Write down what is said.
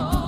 Oh.